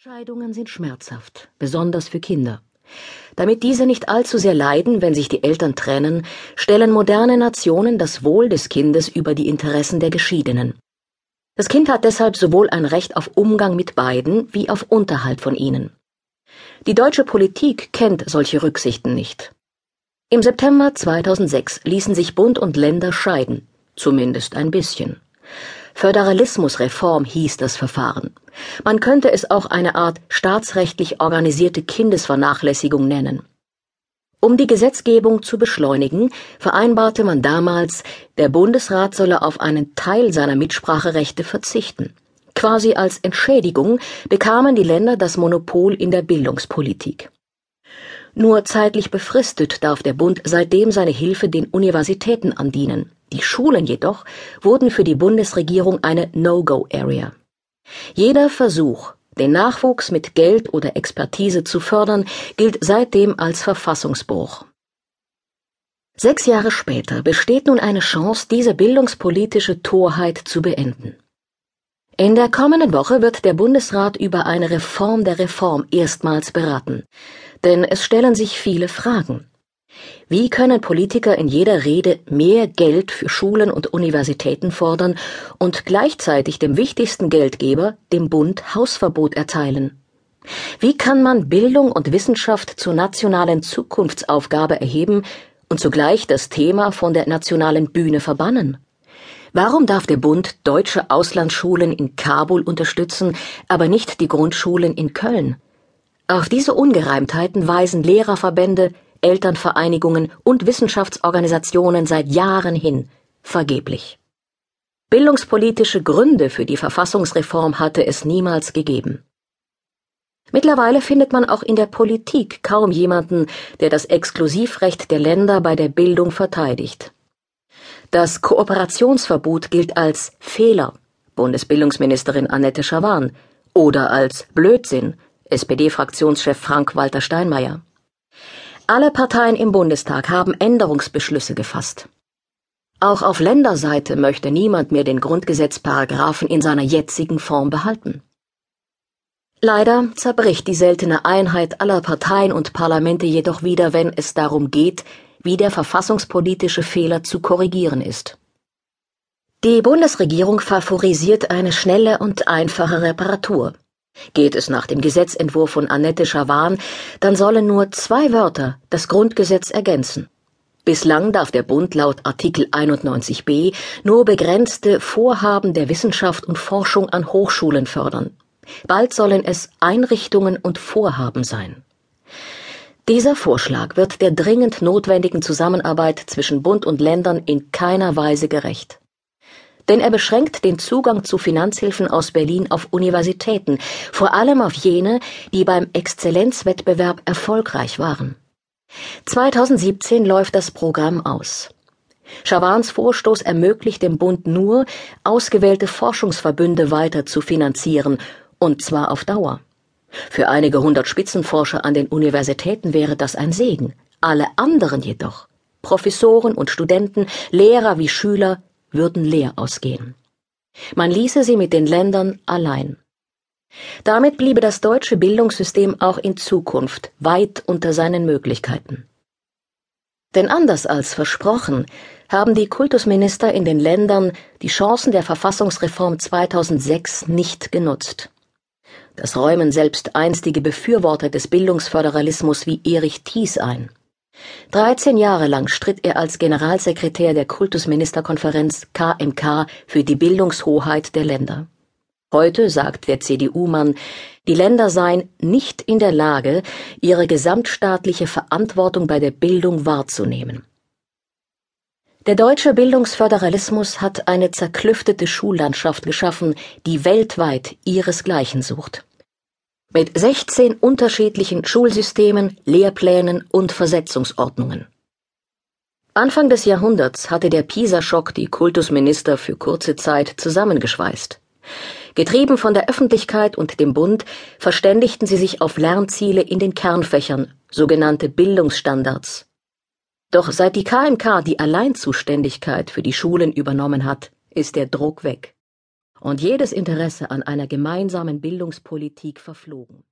Scheidungen sind schmerzhaft, besonders für Kinder. Damit diese nicht allzu sehr leiden, wenn sich die Eltern trennen, stellen moderne Nationen das Wohl des Kindes über die Interessen der Geschiedenen. Das Kind hat deshalb sowohl ein Recht auf Umgang mit beiden wie auf Unterhalt von ihnen. Die deutsche Politik kennt solche Rücksichten nicht. Im September 2006 ließen sich Bund und Länder scheiden, zumindest ein bisschen. Föderalismusreform hieß das Verfahren. Man könnte es auch eine Art staatsrechtlich organisierte Kindesvernachlässigung nennen. Um die Gesetzgebung zu beschleunigen, vereinbarte man damals, der Bundesrat solle auf einen Teil seiner Mitspracherechte verzichten. Quasi als Entschädigung bekamen die Länder das Monopol in der Bildungspolitik. Nur zeitlich befristet darf der Bund seitdem seine Hilfe den Universitäten andienen. Die Schulen jedoch wurden für die Bundesregierung eine No-Go-Area. Jeder Versuch, den Nachwuchs mit Geld oder Expertise zu fördern, gilt seitdem als Verfassungsbruch. Sechs Jahre später besteht nun eine Chance, diese bildungspolitische Torheit zu beenden. In der kommenden Woche wird der Bundesrat über eine Reform der Reform erstmals beraten, denn es stellen sich viele Fragen. Wie können Politiker in jeder Rede mehr Geld für Schulen und Universitäten fordern und gleichzeitig dem wichtigsten Geldgeber, dem Bund, Hausverbot erteilen? Wie kann man Bildung und Wissenschaft zur nationalen Zukunftsaufgabe erheben und zugleich das Thema von der nationalen Bühne verbannen? Warum darf der Bund deutsche Auslandsschulen in Kabul unterstützen, aber nicht die Grundschulen in Köln? Auf diese Ungereimtheiten weisen Lehrerverbände, Elternvereinigungen und Wissenschaftsorganisationen seit Jahren hin, vergeblich. Bildungspolitische Gründe für die Verfassungsreform hatte es niemals gegeben. Mittlerweile findet man auch in der Politik kaum jemanden, der das Exklusivrecht der Länder bei der Bildung verteidigt. Das Kooperationsverbot gilt als Fehler, Bundesbildungsministerin Annette Schawan, oder als Blödsinn, SPD-Fraktionschef Frank-Walter Steinmeier. Alle Parteien im Bundestag haben Änderungsbeschlüsse gefasst. Auch auf Länderseite möchte niemand mehr den Grundgesetzparagraphen in seiner jetzigen Form behalten. Leider zerbricht die seltene Einheit aller Parteien und Parlamente jedoch wieder, wenn es darum geht, wie der verfassungspolitische Fehler zu korrigieren ist. Die Bundesregierung favorisiert eine schnelle und einfache Reparatur. Geht es nach dem Gesetzentwurf von Annette Schawan, dann sollen nur zwei Wörter das Grundgesetz ergänzen. Bislang darf der Bund laut Artikel 91b nur begrenzte Vorhaben der Wissenschaft und Forschung an Hochschulen fördern. Bald sollen es Einrichtungen und Vorhaben sein. Dieser Vorschlag wird der dringend notwendigen Zusammenarbeit zwischen Bund und Ländern in keiner Weise gerecht denn er beschränkt den Zugang zu Finanzhilfen aus Berlin auf Universitäten, vor allem auf jene, die beim Exzellenzwettbewerb erfolgreich waren. 2017 läuft das Programm aus. Schawans Vorstoß ermöglicht dem Bund nur, ausgewählte Forschungsverbünde weiter zu finanzieren, und zwar auf Dauer. Für einige hundert Spitzenforscher an den Universitäten wäre das ein Segen, alle anderen jedoch, Professoren und Studenten, Lehrer wie Schüler, würden leer ausgehen. Man ließe sie mit den Ländern allein. Damit bliebe das deutsche Bildungssystem auch in Zukunft weit unter seinen Möglichkeiten. Denn anders als versprochen haben die Kultusminister in den Ländern die Chancen der Verfassungsreform 2006 nicht genutzt. Das räumen selbst einstige Befürworter des Bildungsföderalismus wie Erich Thies ein. 13 Jahre lang stritt er als Generalsekretär der Kultusministerkonferenz KMK für die Bildungshoheit der Länder. Heute sagt der CDU-Mann, die Länder seien nicht in der Lage, ihre gesamtstaatliche Verantwortung bei der Bildung wahrzunehmen. Der deutsche Bildungsföderalismus hat eine zerklüftete Schullandschaft geschaffen, die weltweit ihresgleichen sucht mit 16 unterschiedlichen Schulsystemen, Lehrplänen und Versetzungsordnungen. Anfang des Jahrhunderts hatte der Pisa-Schock die Kultusminister für kurze Zeit zusammengeschweißt. Getrieben von der Öffentlichkeit und dem Bund verständigten sie sich auf Lernziele in den Kernfächern, sogenannte Bildungsstandards. Doch seit die KMK die Alleinzuständigkeit für die Schulen übernommen hat, ist der Druck weg. Und jedes Interesse an einer gemeinsamen Bildungspolitik verflogen